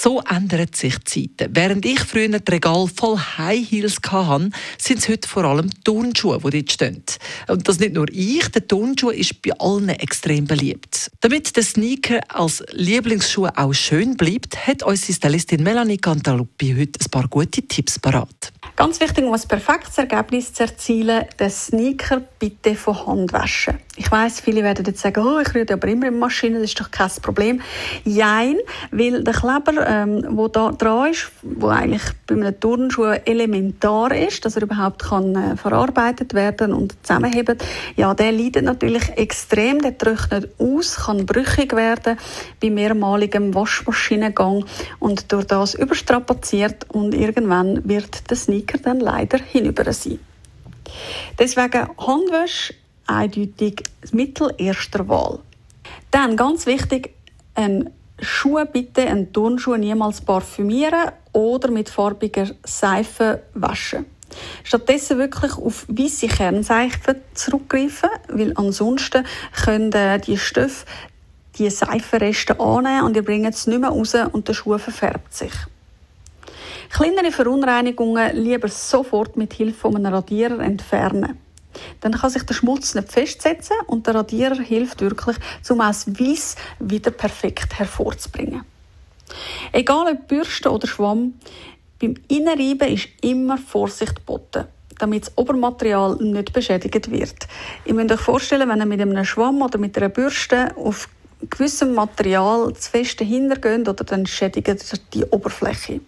So ändern sich die Zeiten. Während ich früher ein Regal voll High Heels hatte, sind es heute vor allem Turnschuhe, die dort stehen. Und das nicht nur ich, der Turnschuh ist bei allen extrem beliebt. Damit der Sneaker als Lieblingsschuh auch schön bleibt, hat unsere Stylistin Melanie Cantaluppi heute ein paar gute Tipps parat. Ganz wichtig, um ein perfektes Ergebnis zu erzielen, den Sneaker bitte von Hand waschen. Ich weiß, viele werden jetzt sagen, oh, ich rühre aber immer in die Maschine, das ist doch kein Problem. Jein, weil der Kleber, ähm, wo da dran ist, wo eigentlich bei einem Turnschuh elementar ist, dass er überhaupt kann äh, verarbeitet werden und zusammenheben, ja, der leidet natürlich extrem, der trocknet aus, kann brüchig werden bei mehrmaligem Waschmaschinengang und durch das überstrapaziert und irgendwann wird der Sneaker dann leider hinüber sein. Deswegen Handwäsche eindeutig das Mittel erster Wahl. Dann ganz wichtig, ein Schuhe bitte, einen Turnschuh niemals parfümieren oder mit farbiger Seife waschen. Stattdessen wirklich auf weiße Kernseife zurückgreifen, weil ansonsten können äh, die Stoffe die Seifenreste annehmen und ihr bringt es nicht mehr raus und der Schuh verfärbt sich. Kleinere Verunreinigungen lieber sofort mit Hilfe eines Radierer entfernen. Dann kann sich der Schmutz nicht festsetzen und der Radierer hilft wirklich, um das Weiss wieder perfekt hervorzubringen. Egal ob Bürste oder Schwamm, beim Innenreiben ist immer Vorsicht geboten, damit das Obermaterial nicht beschädigt wird. Ihr müsst euch vorstellen, wenn ihr mit einem Schwamm oder mit einer Bürste auf gewissem Material zu fest hintergeht, oder dann schädigt die Oberfläche.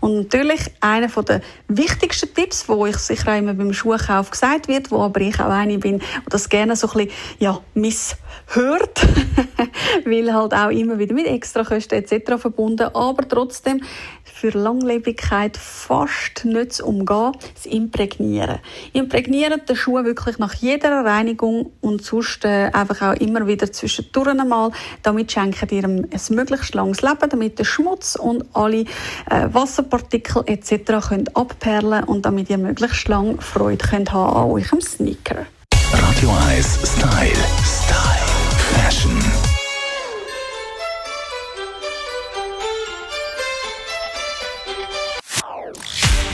Und natürlich einer der wichtigsten Tipps, wo ich sicher auch immer beim Schuhkauf gesagt wird, wo aber ich auch eine bin, die das gerne so ein bisschen ja, misshört, weil halt auch immer wieder mit Extrakosten etc. verbunden, aber trotzdem für Langlebigkeit fast nicht zu umgehen, das Imprägnieren. Imprägnieren den Schuh wirklich nach jeder Reinigung und sonst äh, einfach auch immer wieder zwischendurch einmal. Damit schenken ihr ein möglichst langes Leben, damit der Schmutz und alle äh, Wasserpartikel etc. können abperlen und damit ihr möglichst lange Freude könnt haben an eurem Sneaker. Radio 1 Style. Style. Fashion.